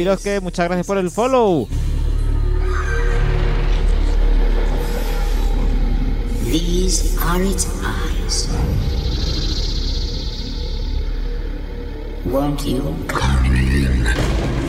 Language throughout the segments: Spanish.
Muchas gracias por el follow. These are its eyes. Won't you come in?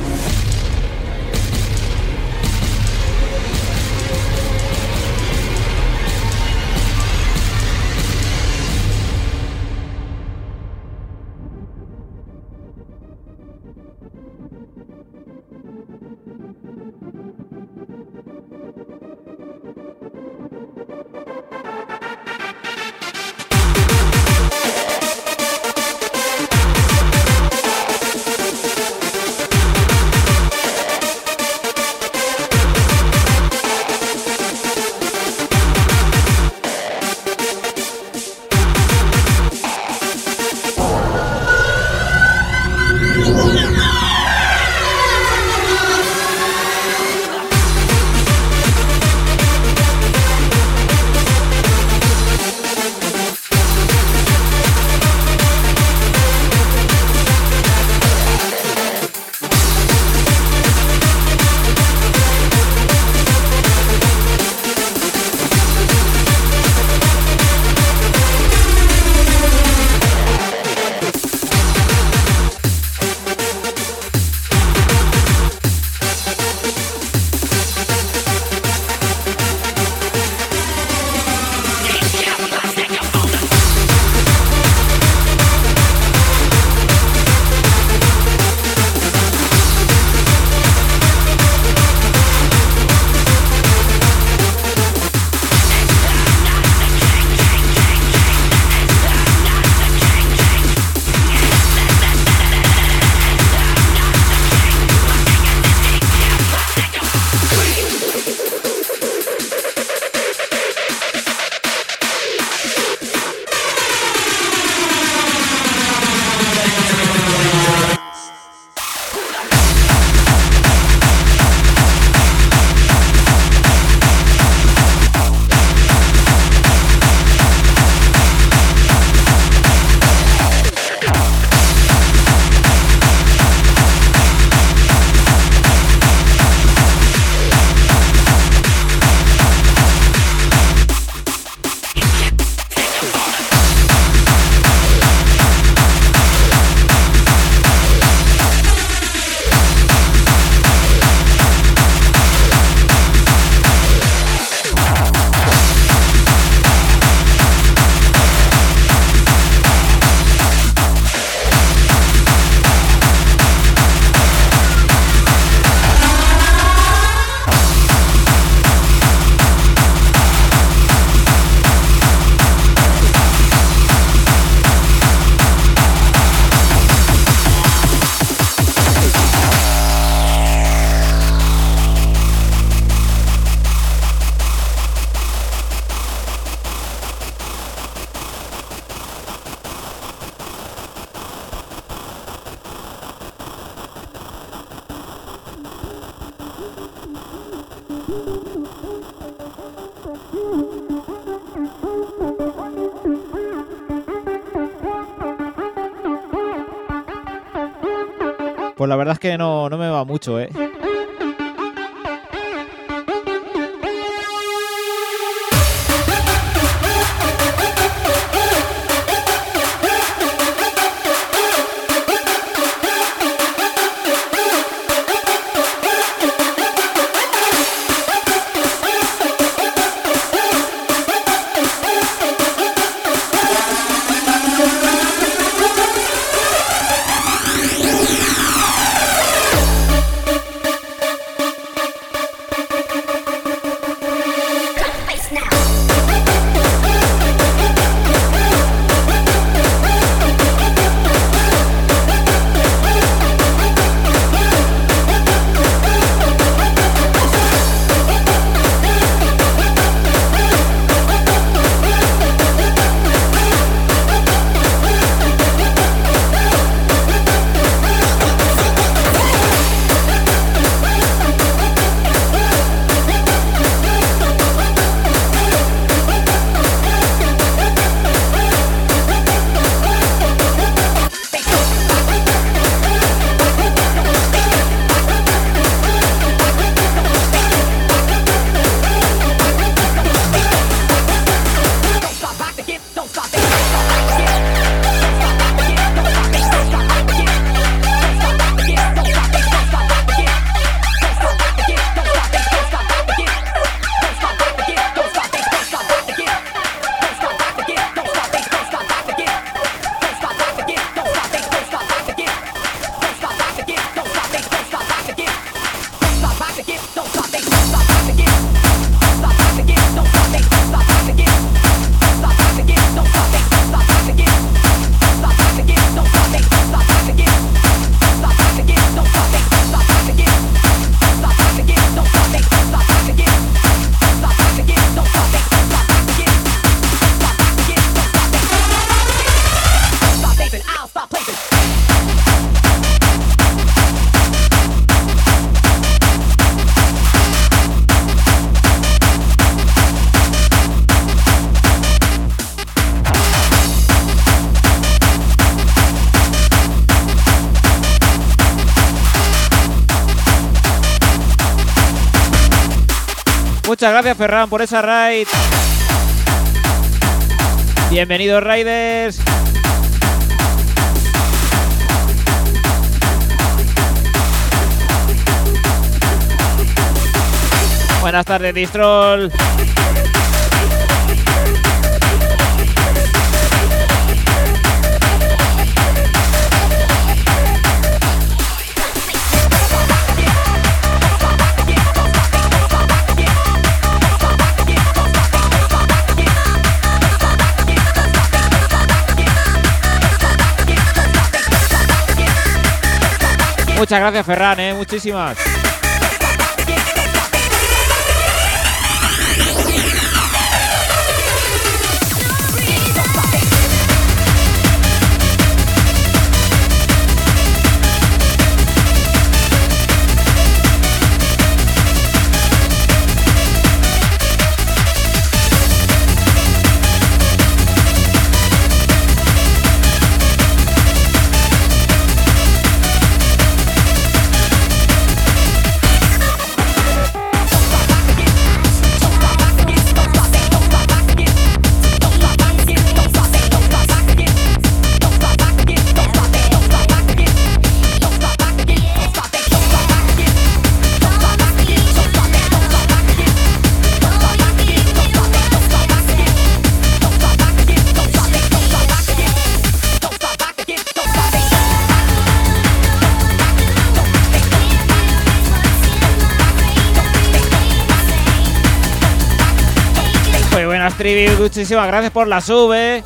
Pues la verdad es que no, no me va mucho, ¿eh? Muchas gracias, Ferran, por esa raid. Bienvenidos, Raiders. Buenas tardes, Distrol. Muchas gracias, Ferran, ¿eh? muchísimas. Muchísimas gracias por la sube.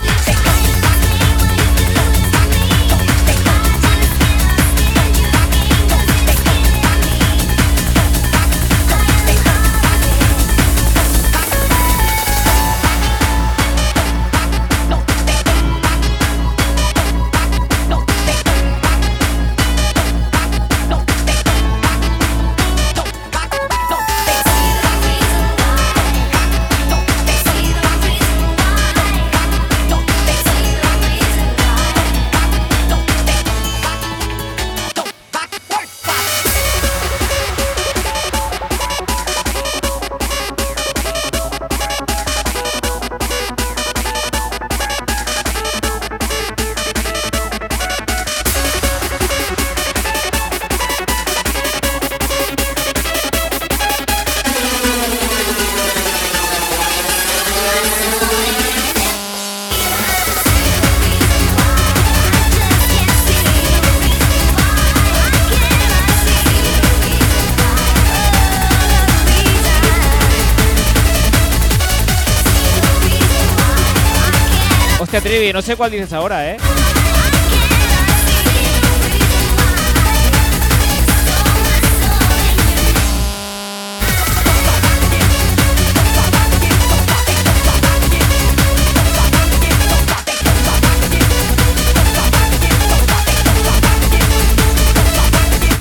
No sé cuál dices ahora, ¿eh?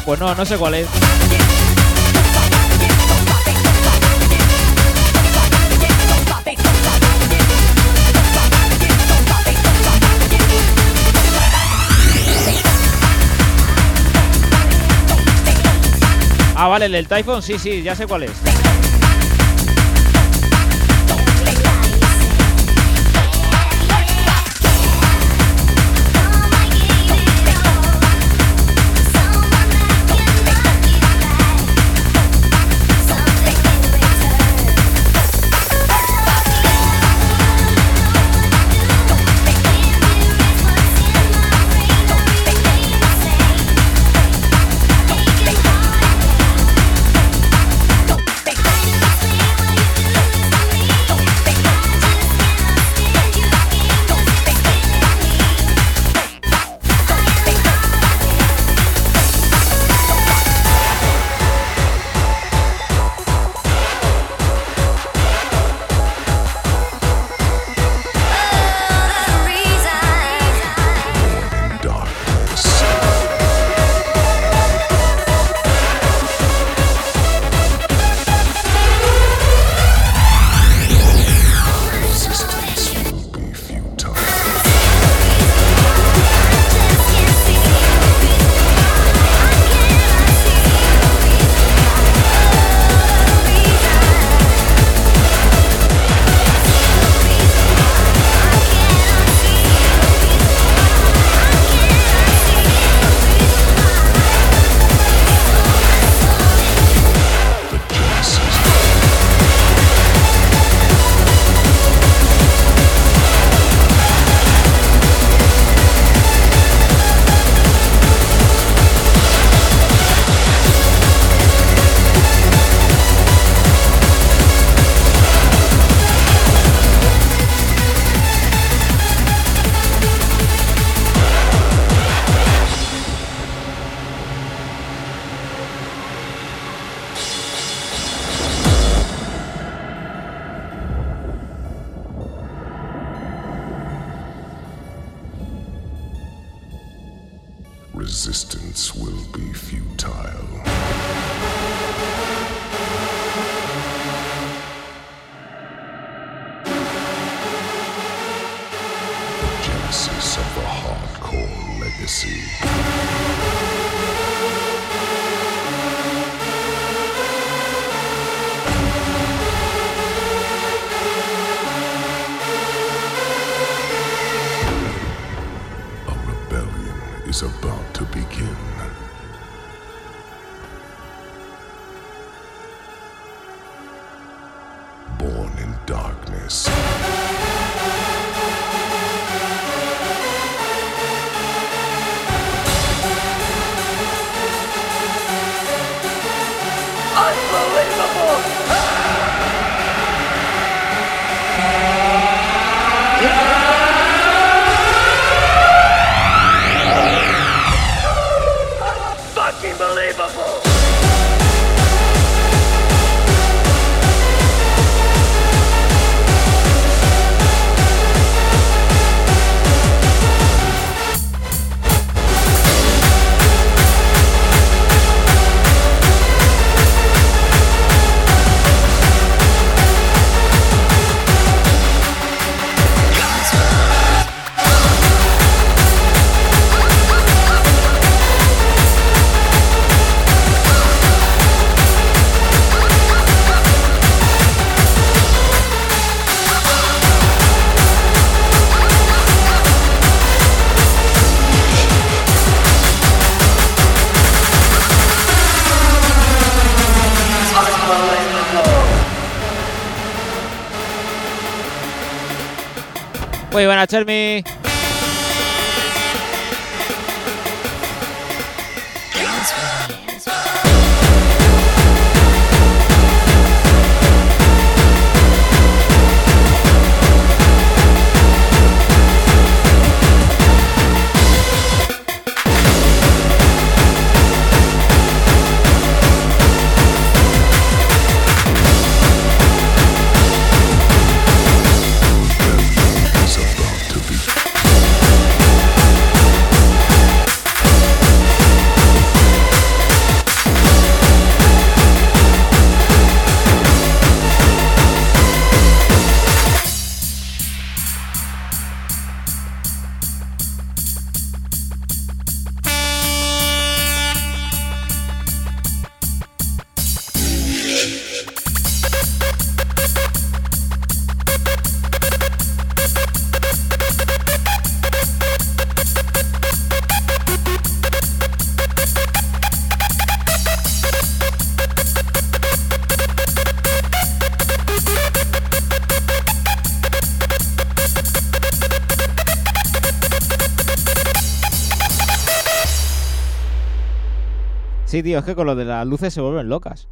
Pues no, no sé cuál es. Ah, vale, el del Typhon, sí, sí, ya sé cuál es. darkness. Muy buenas, Chermi. Sí, tío, es que con lo de las luces se vuelven locas.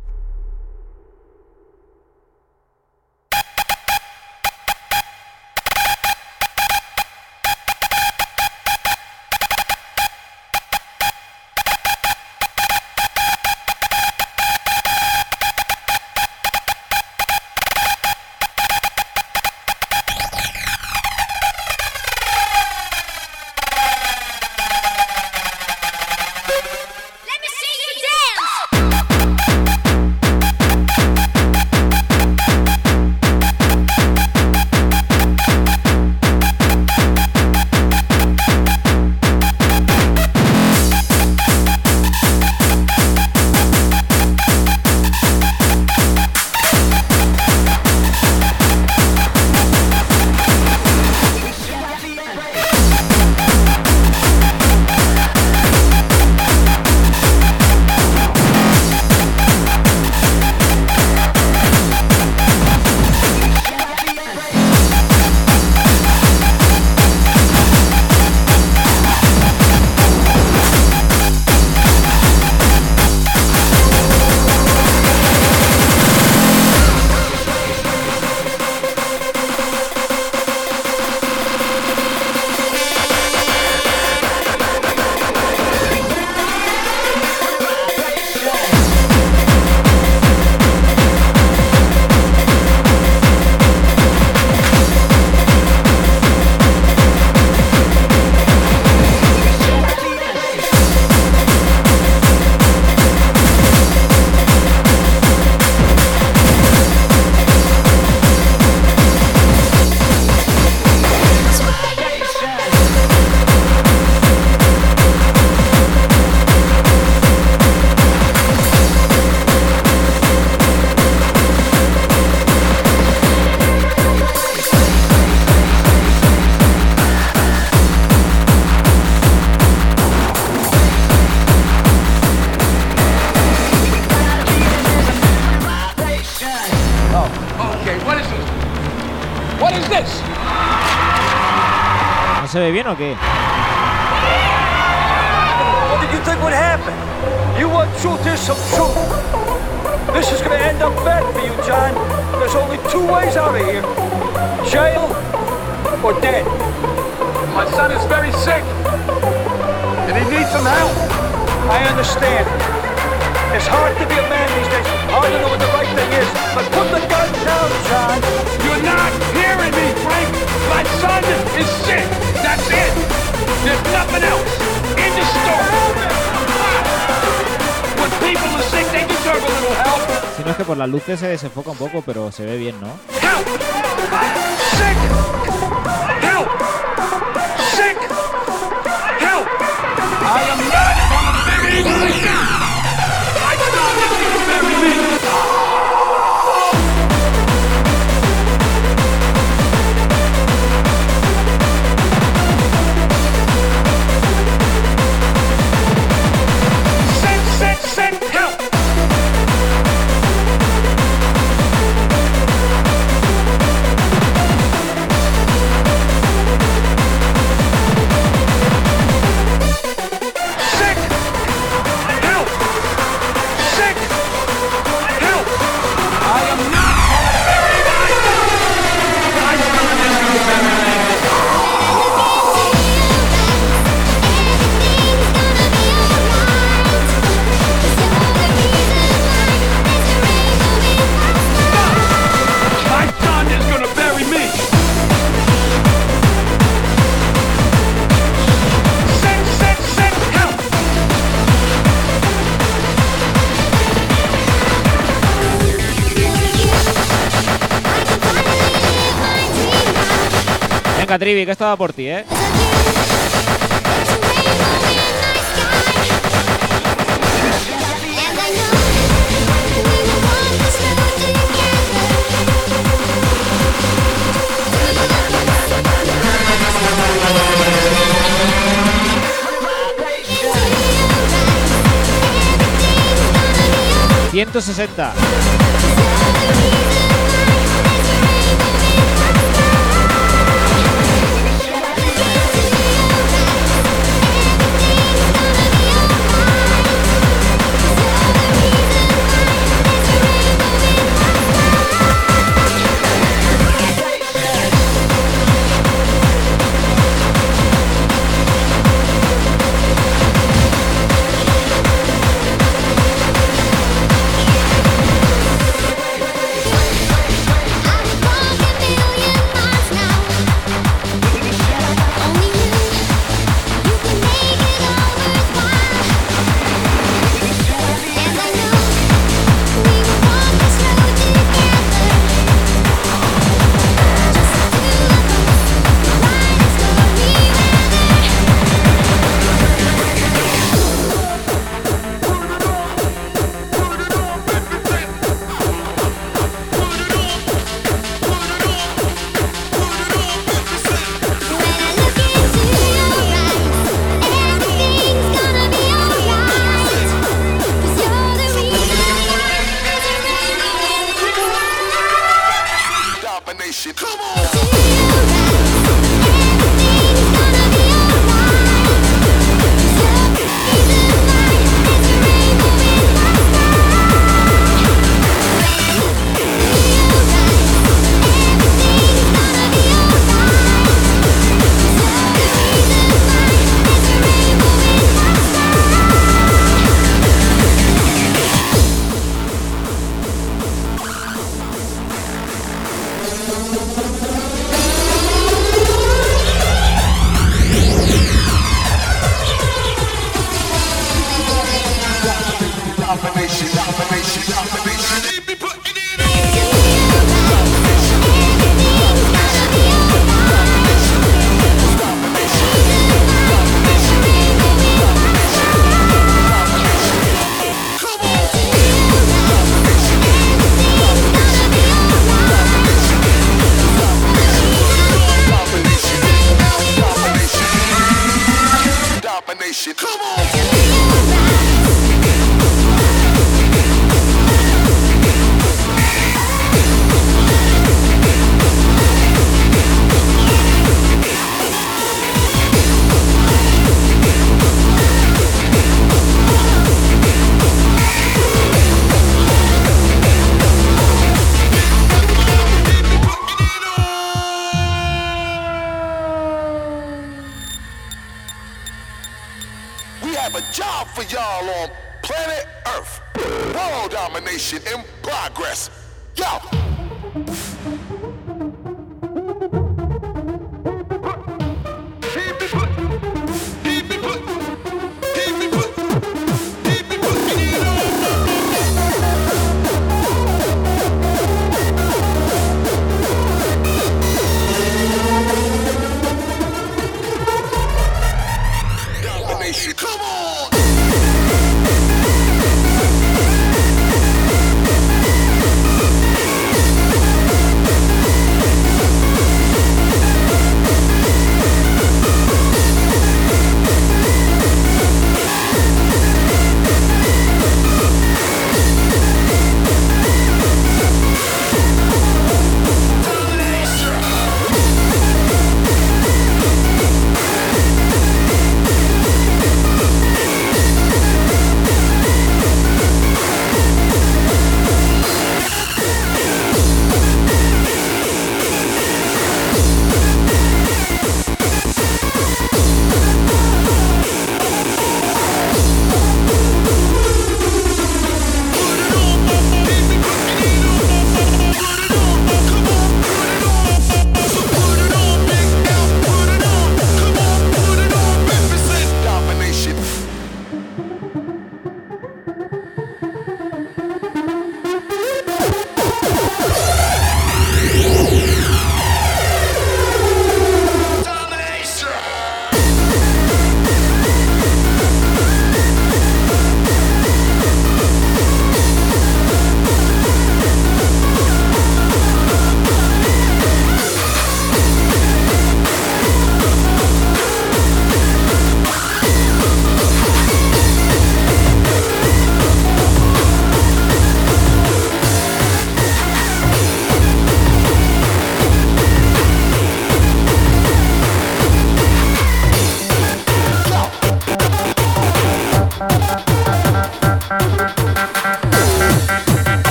o qué? se enfoca un poco, pero Trivi, que estaba por ti, ¿eh? ¡160!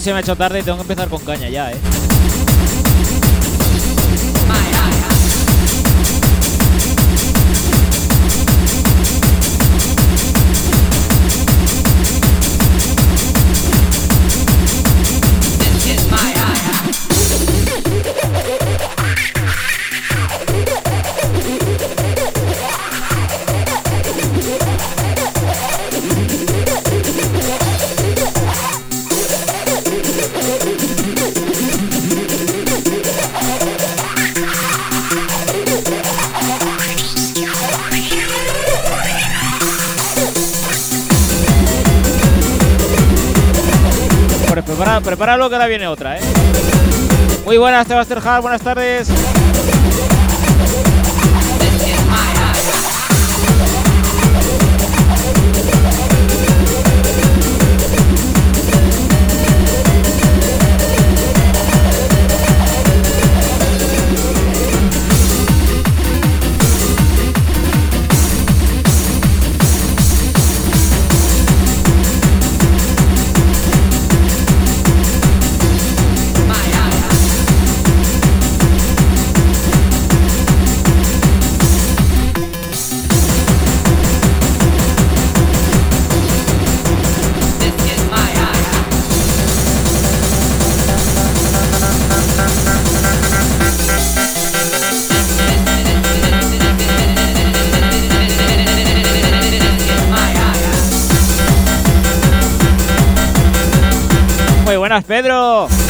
se me ha hecho tarde y tengo que empezar con caña ya, eh. Prepara, prepáralo que ahora viene otra, ¿eh? Muy buenas, Sebastián Hart, buenas tardes. Buenas, Pedro.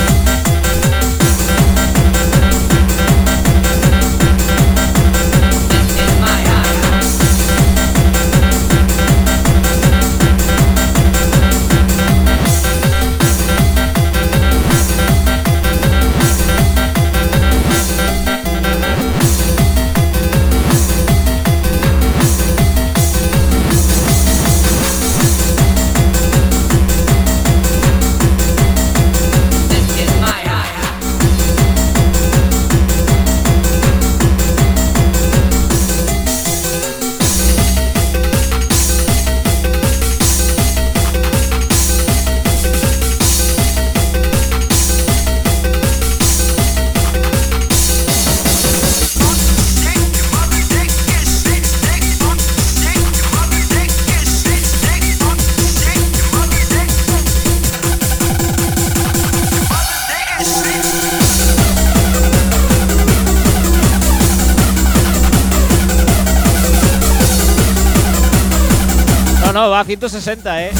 A 160, ¿eh?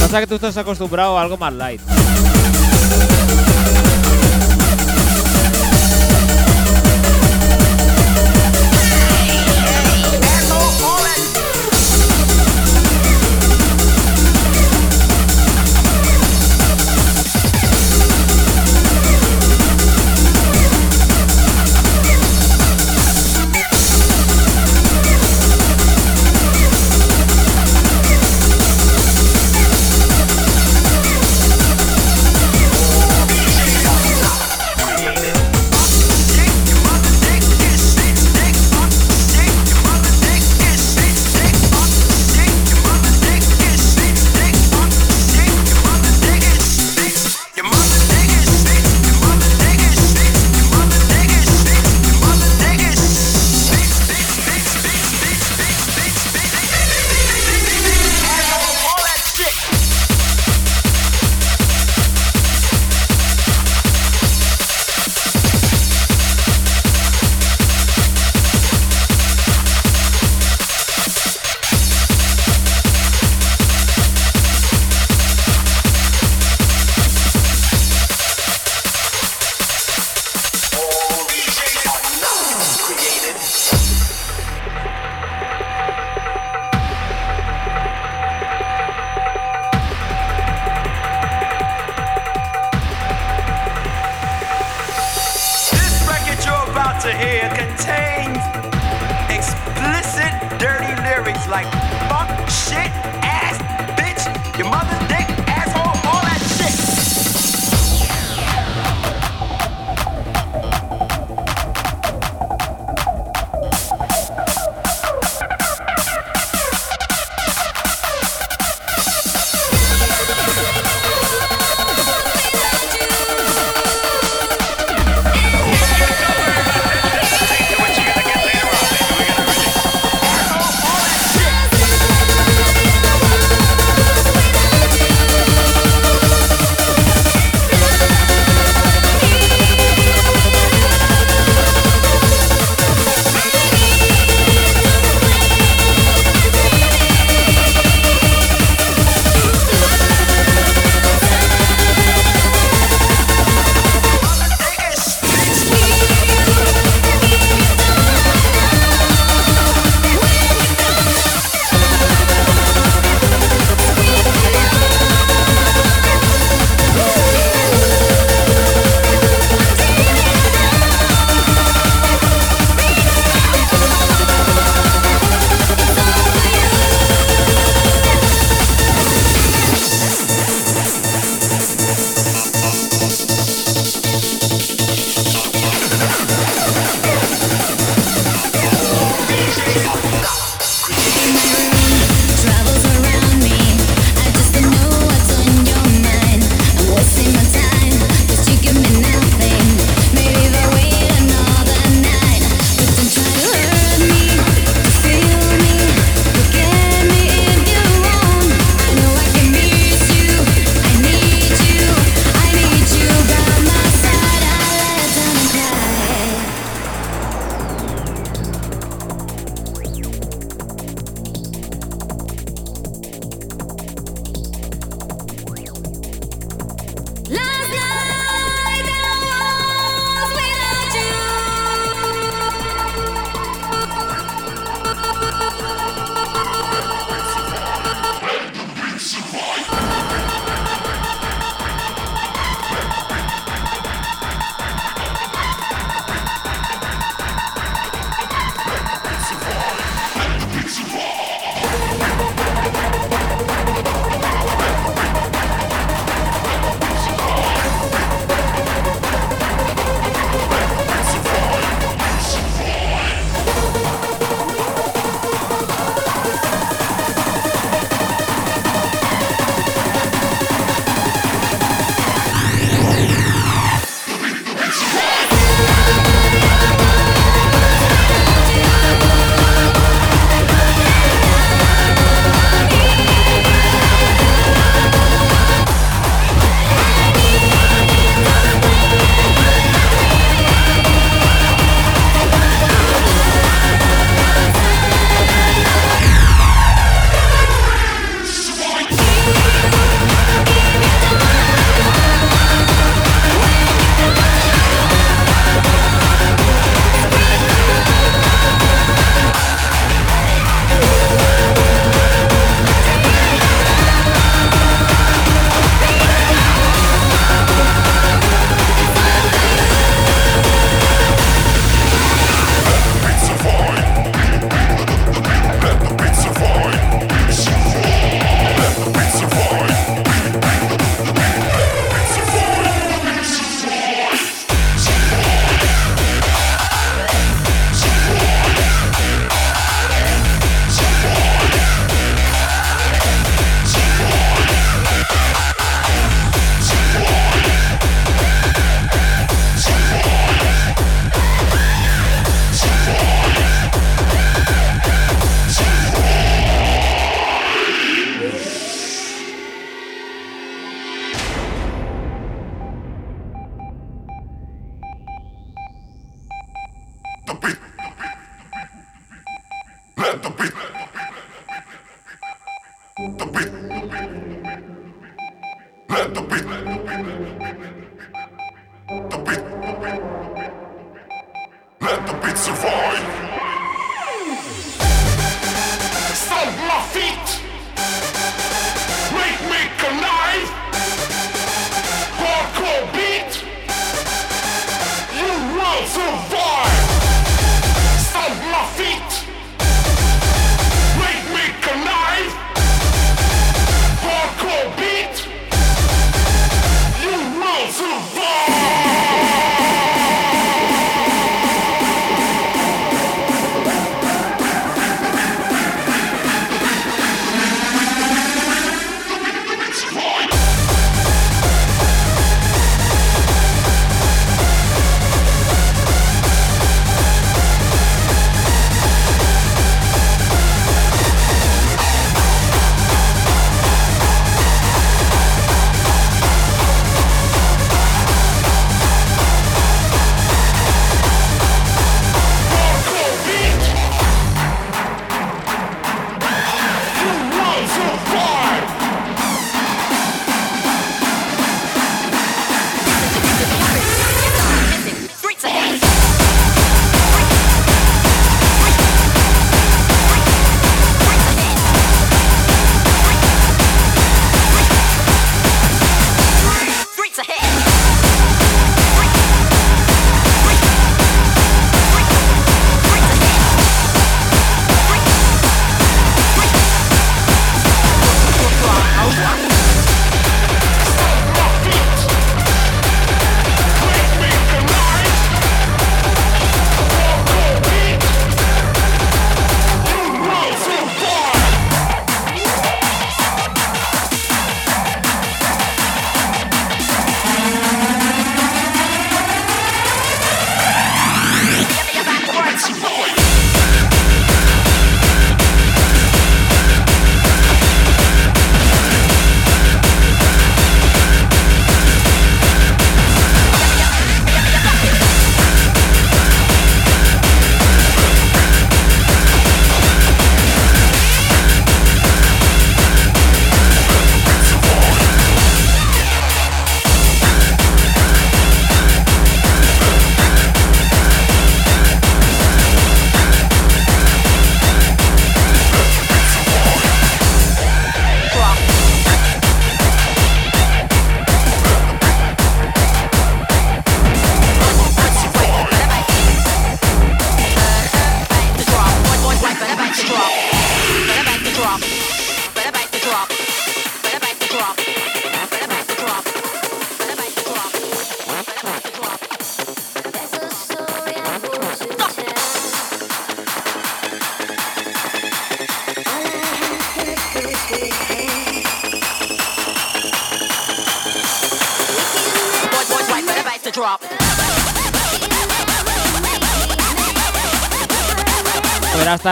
Pasa que tú estás acostumbrado a algo más light.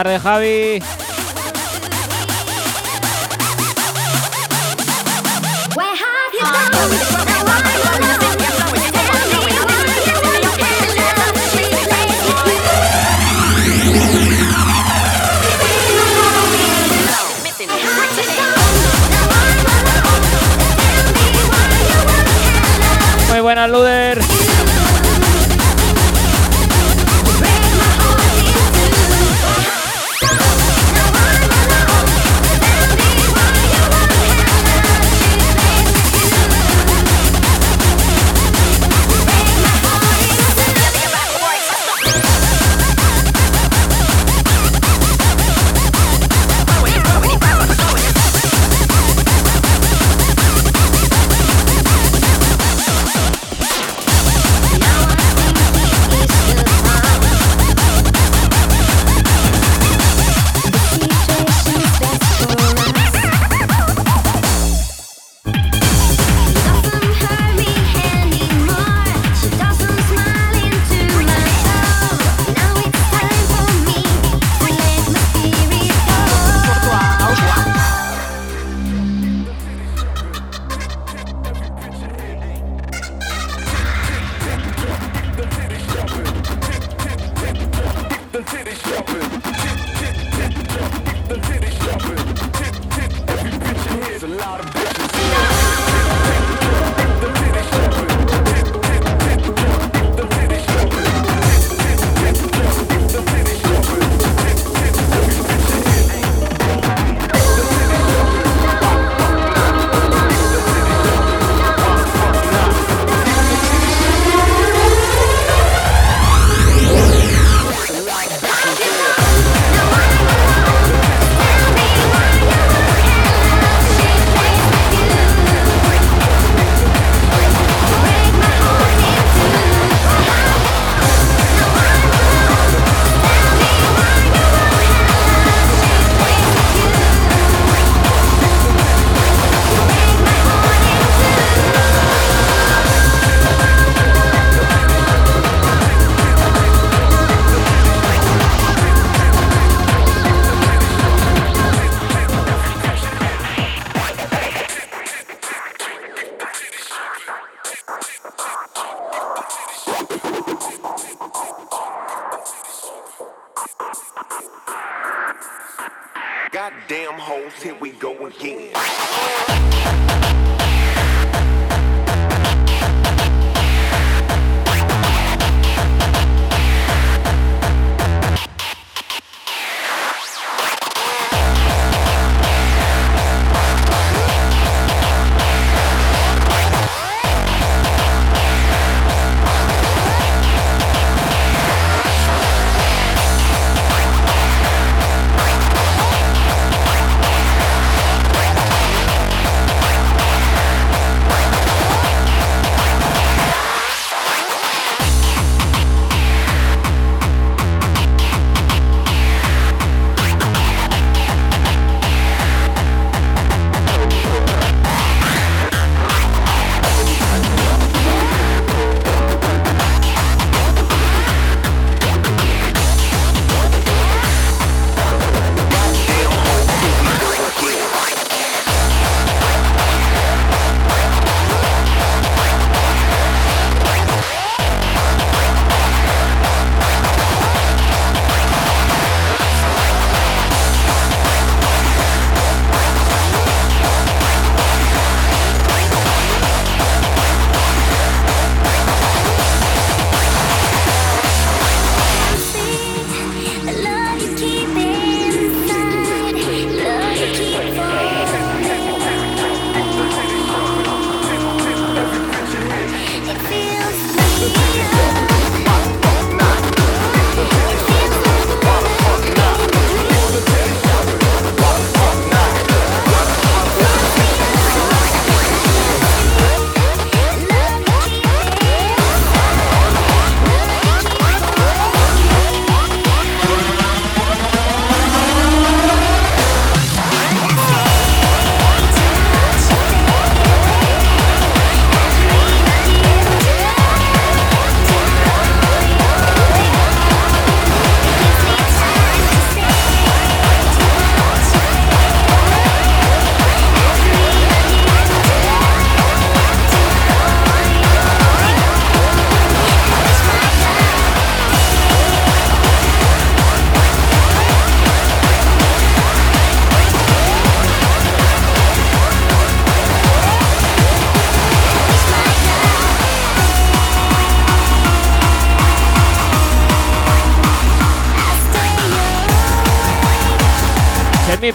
Tardes, Javi.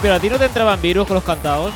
pero a ti no te entraban virus con los cantados.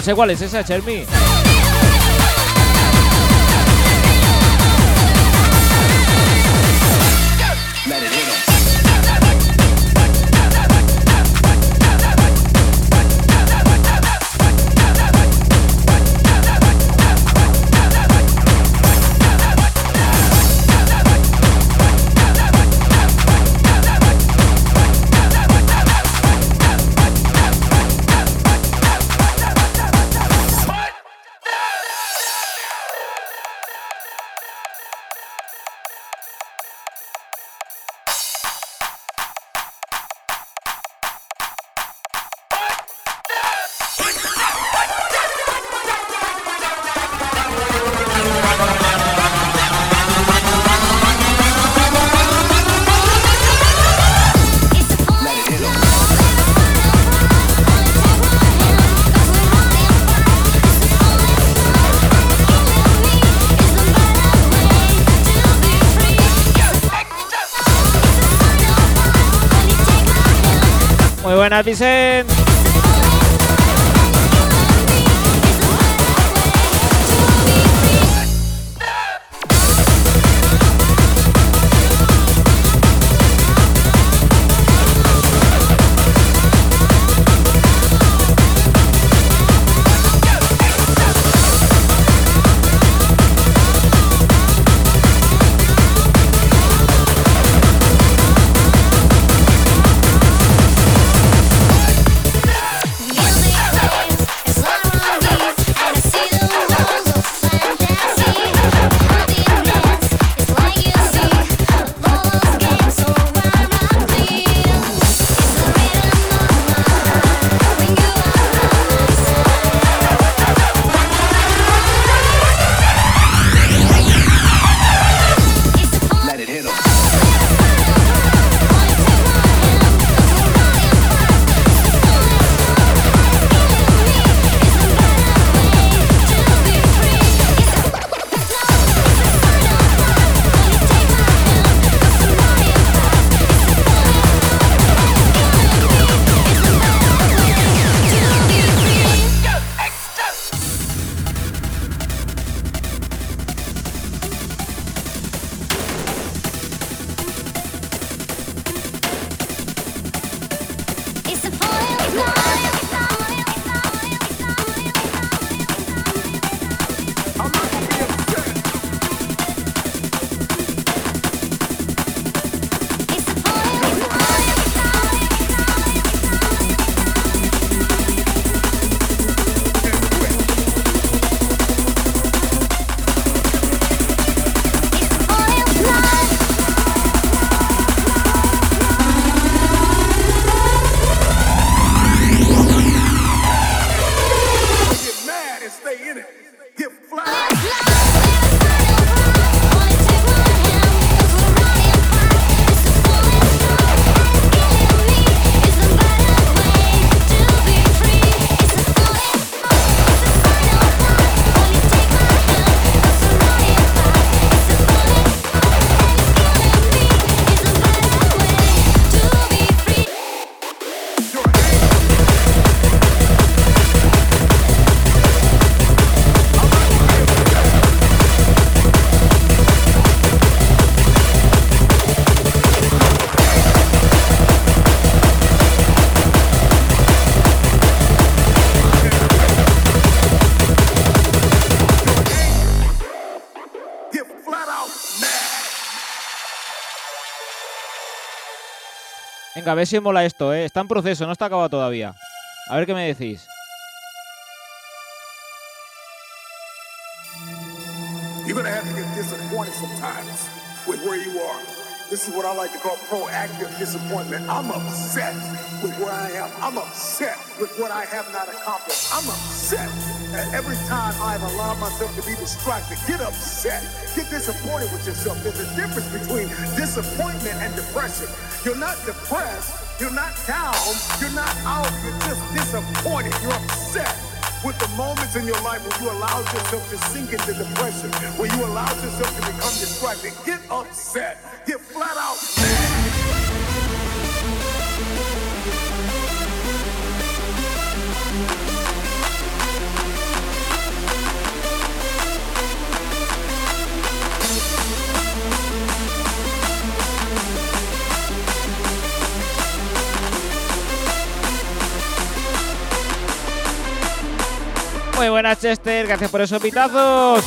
No sé cuál es esa, Chermi. A ver si mola esto, ¿eh? Está en proceso, no está acabado todavía. A ver qué me decís. You're gonna have to get disappointed sometimes. with where you are. This is what I like to call proactive disappointment. I'm upset with where I am. I'm upset with what I have not accomplished. I'm upset. And every time I've allowed myself to be distracted, get upset, get disappointed with yourself. There's a difference between disappointment and depression. You're not depressed, you're not down, you're not out, you're just disappointed, you're upset with the moments in your life when you allowed yourself to sink into depression, when you allowed yourself to become distracted. Get upset. Get flat out mad. Muy buenas, Chester. Gracias por esos pitazos.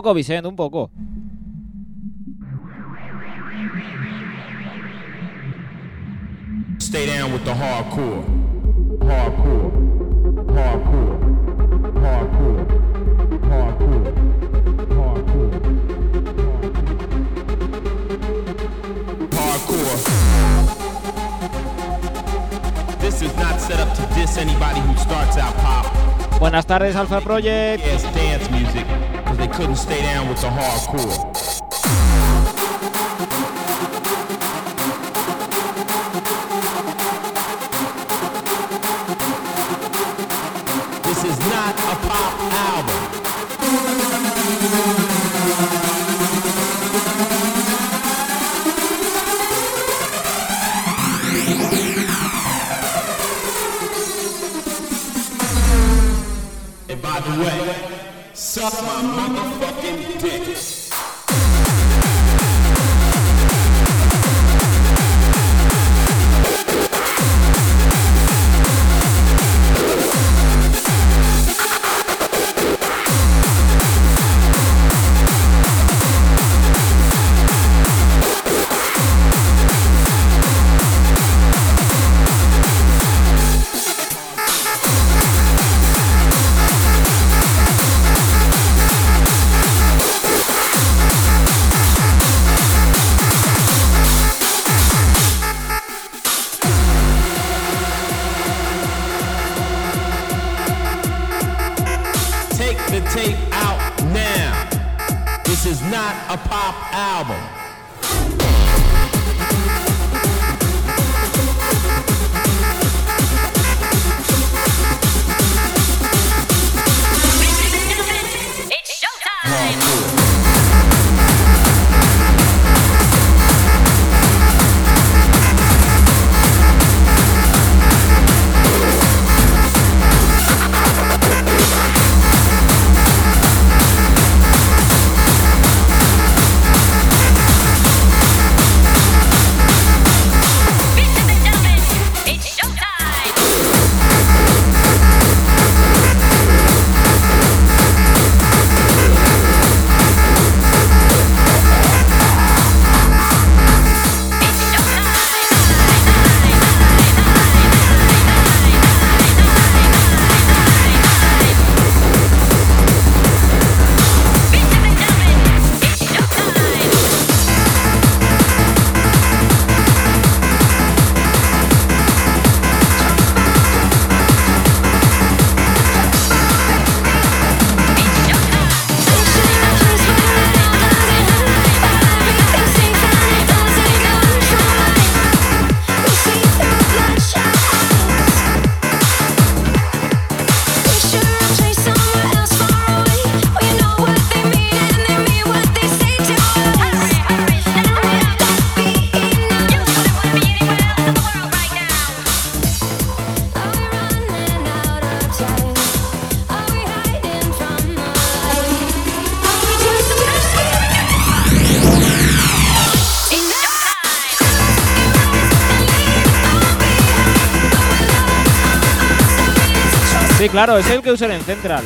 Poco, Vicente, un poco. Stay down with the hardcore. Hardcore. Hardcore. Hardcore. Hardcore. Hardcore. Hardcore. This is not set up to diss anybody who starts out pop. Buenas tardes, Alpha Project. Yes, dance music, because they couldn't stay down with the hardcore. Sí, claro, es el que usan en Central.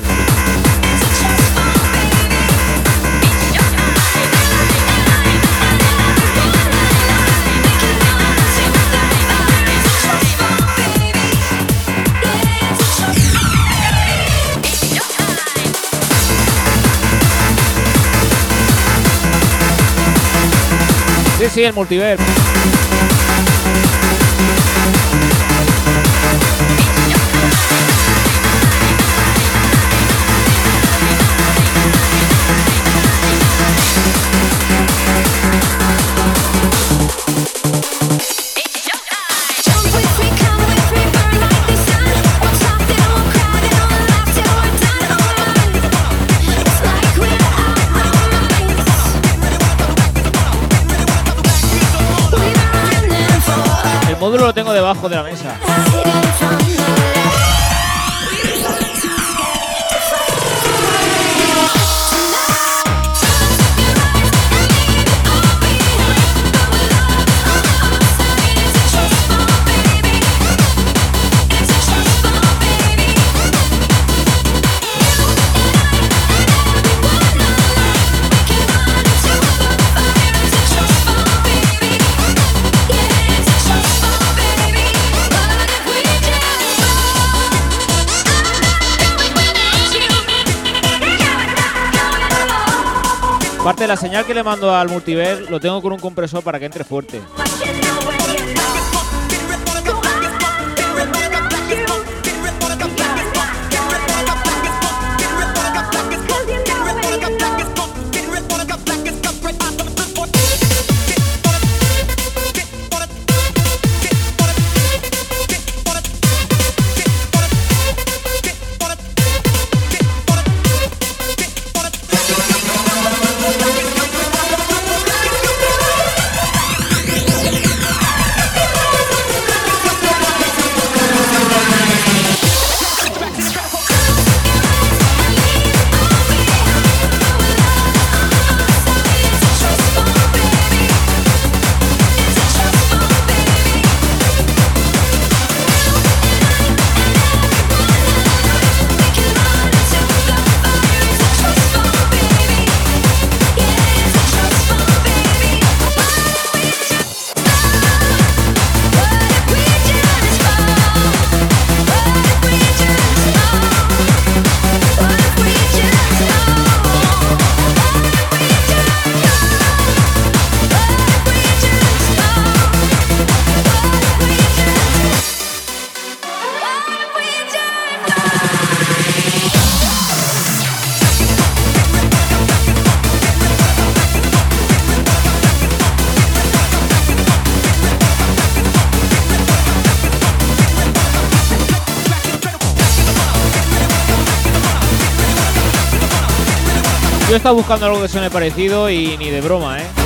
Sí, sí, el multiverse. La señal que le mando al multiverse lo tengo con un compresor para que entre fuerte. Yo estaba buscando algo que suene parecido y ni de broma, ¿eh?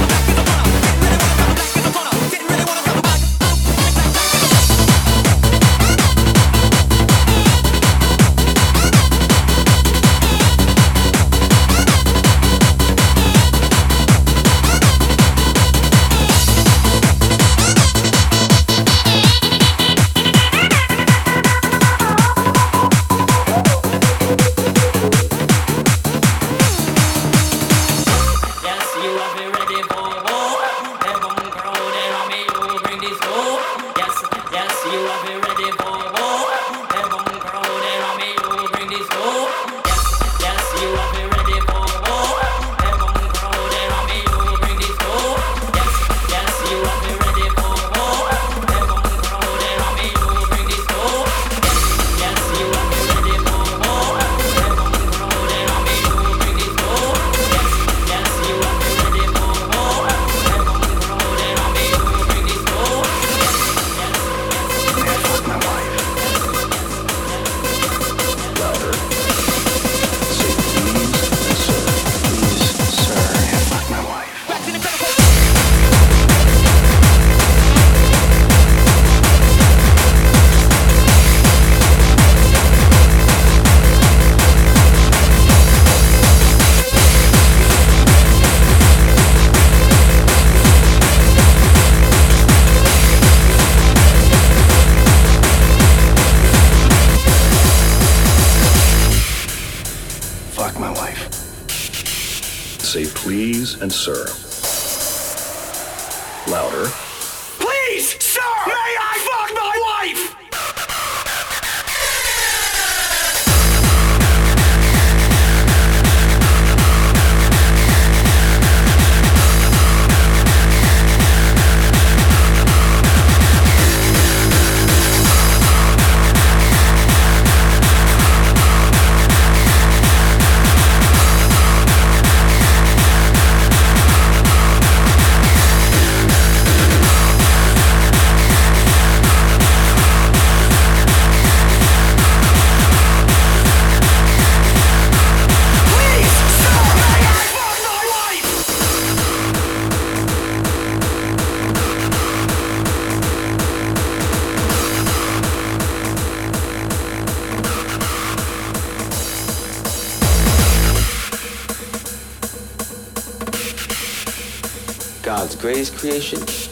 God's greatest creation is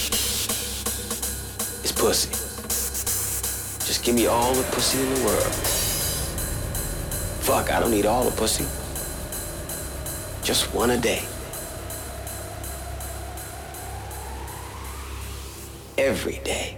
pussy. Just give me all the pussy in the world. Fuck, I don't need all the pussy. Just one a day. Every day.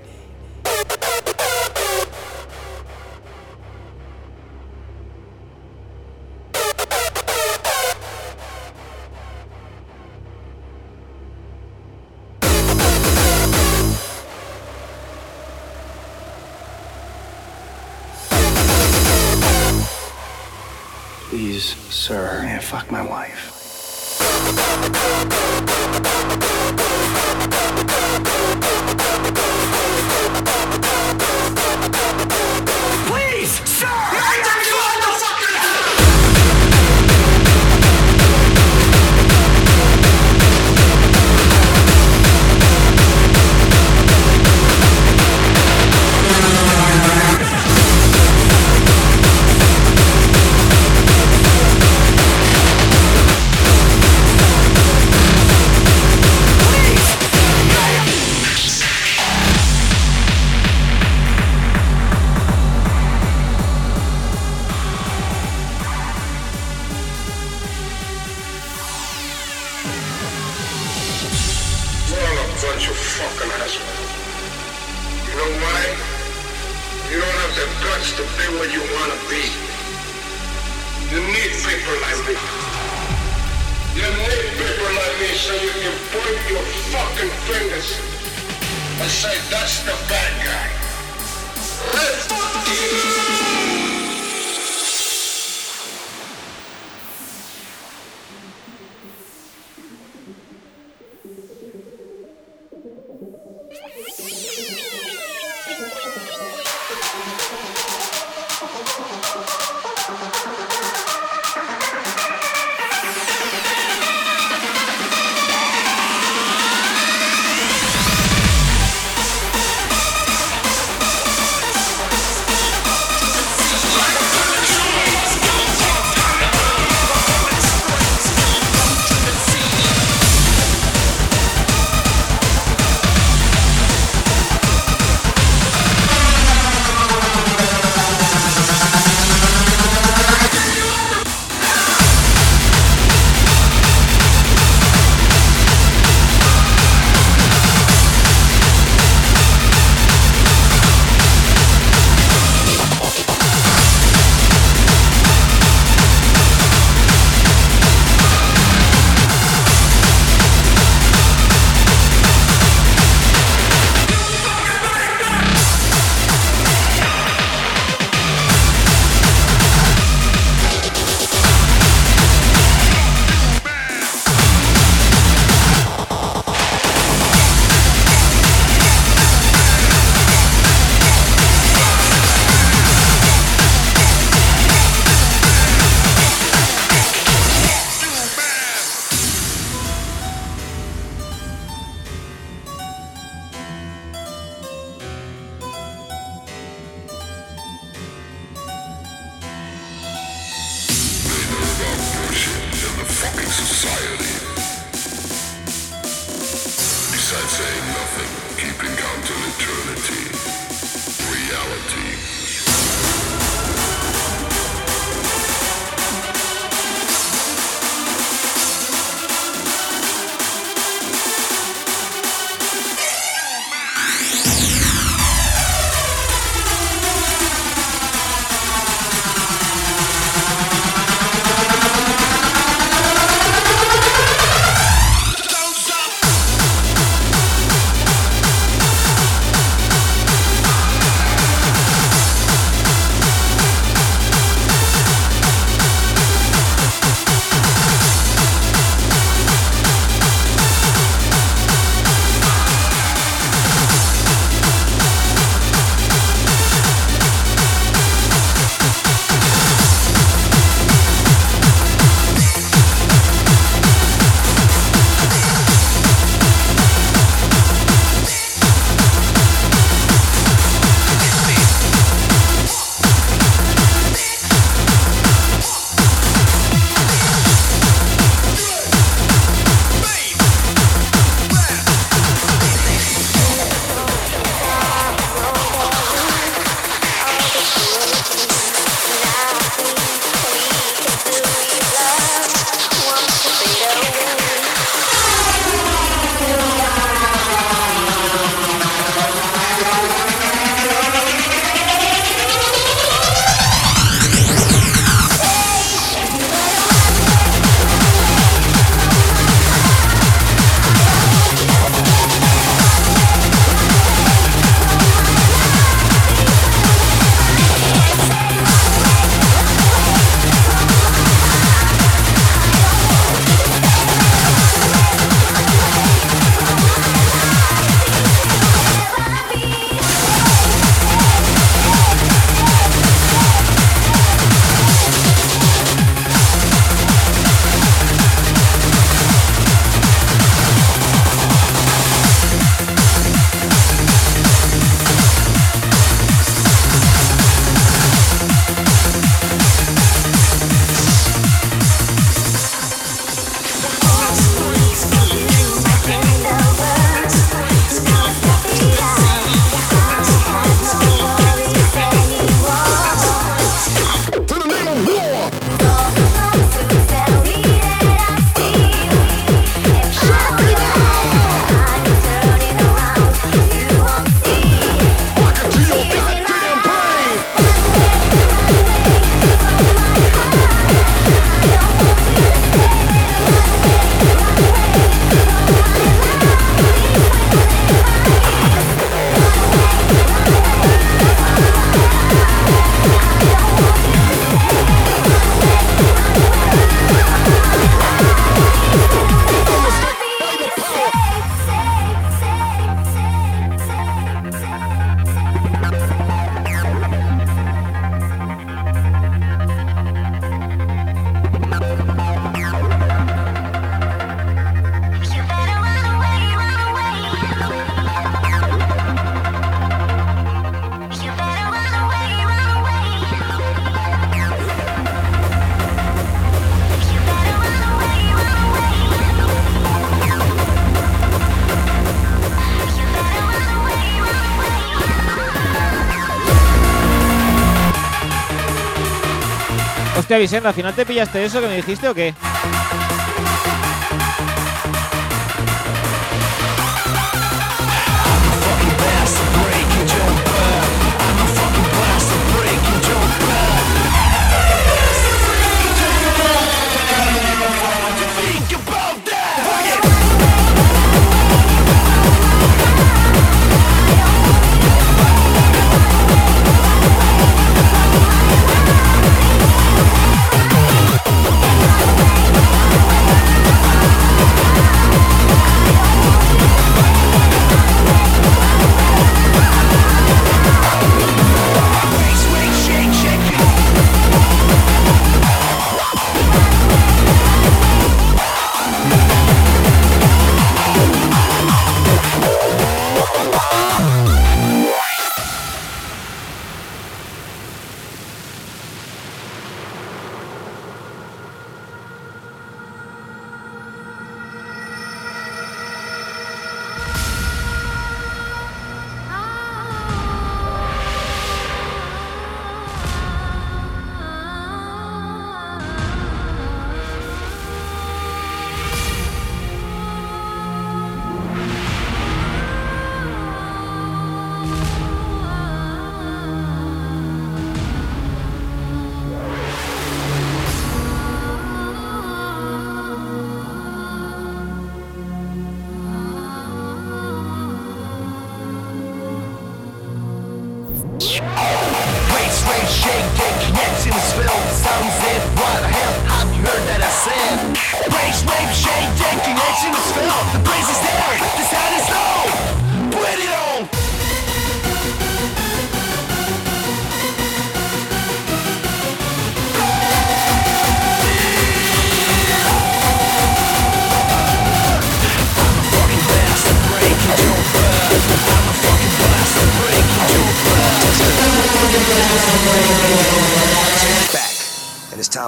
Hostia, Vicente, ¿al final te pillaste eso que me dijiste o qué?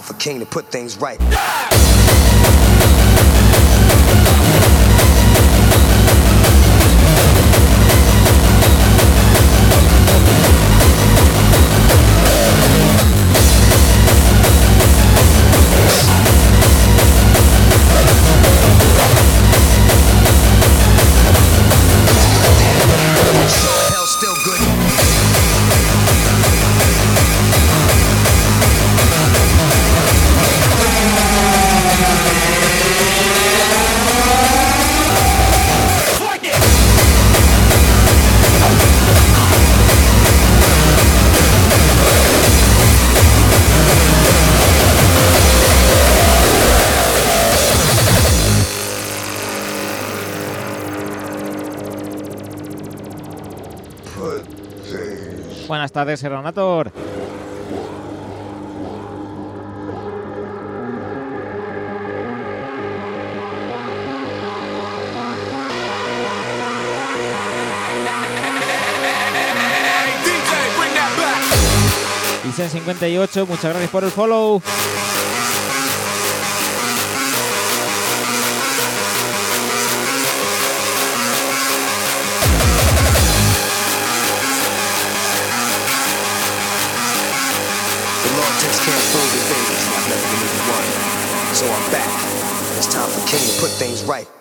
time for King to put things right. Yeah! Buenas tardes, Seronator. Isen58, muchas gracias por el follow. king to put things right.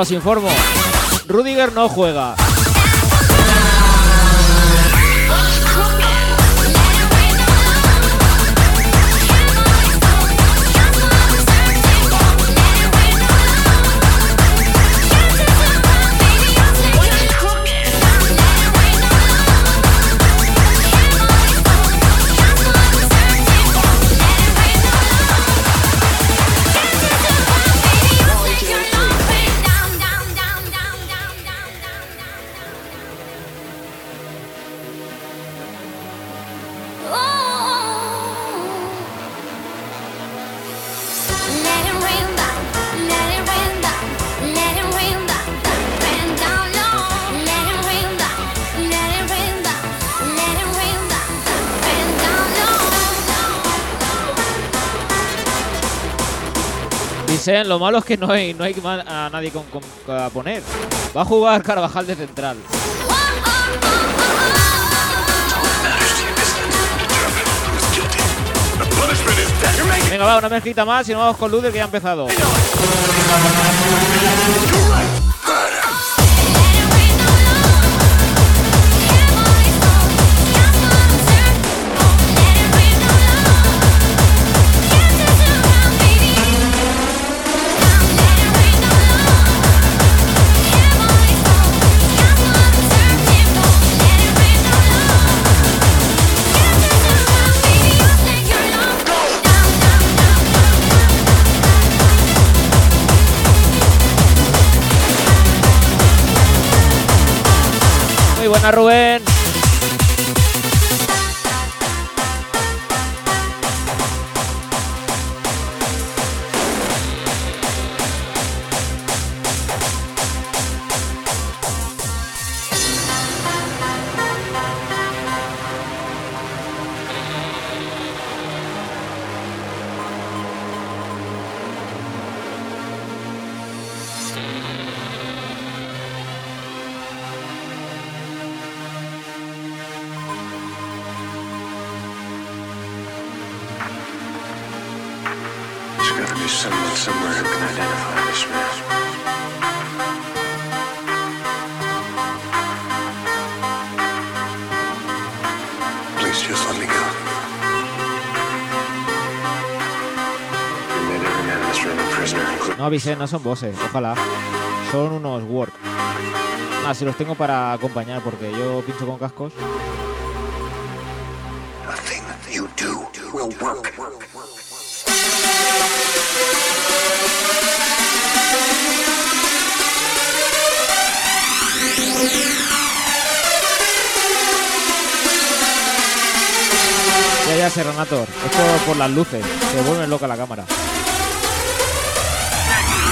Os informo. Rudiger no juega. ¿eh? Lo malo es que no hay, no hay a nadie con, a poner. Va a jugar Carvajal de central. Venga, va, una mezclita más y nos vamos con Ludel que ya ha empezado. Muy buena, Rubén. No avisen, no son bosses, ojalá. Son unos work. Ah, si los tengo para acompañar porque yo pincho con cascos. Ya, ya, Serranator. Es por, por las luces. Se vuelve loca la cámara.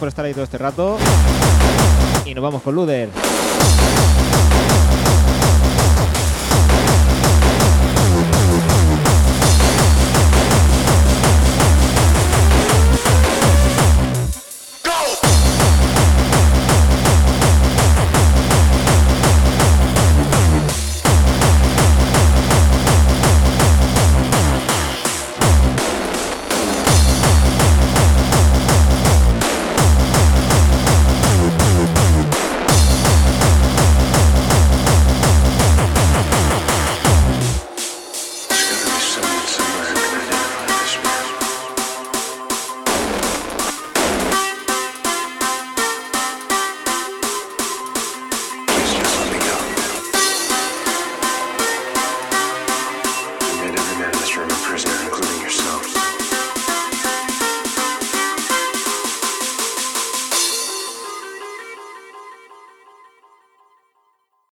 por estar ahí todo este rato. Y nos vamos con Luder.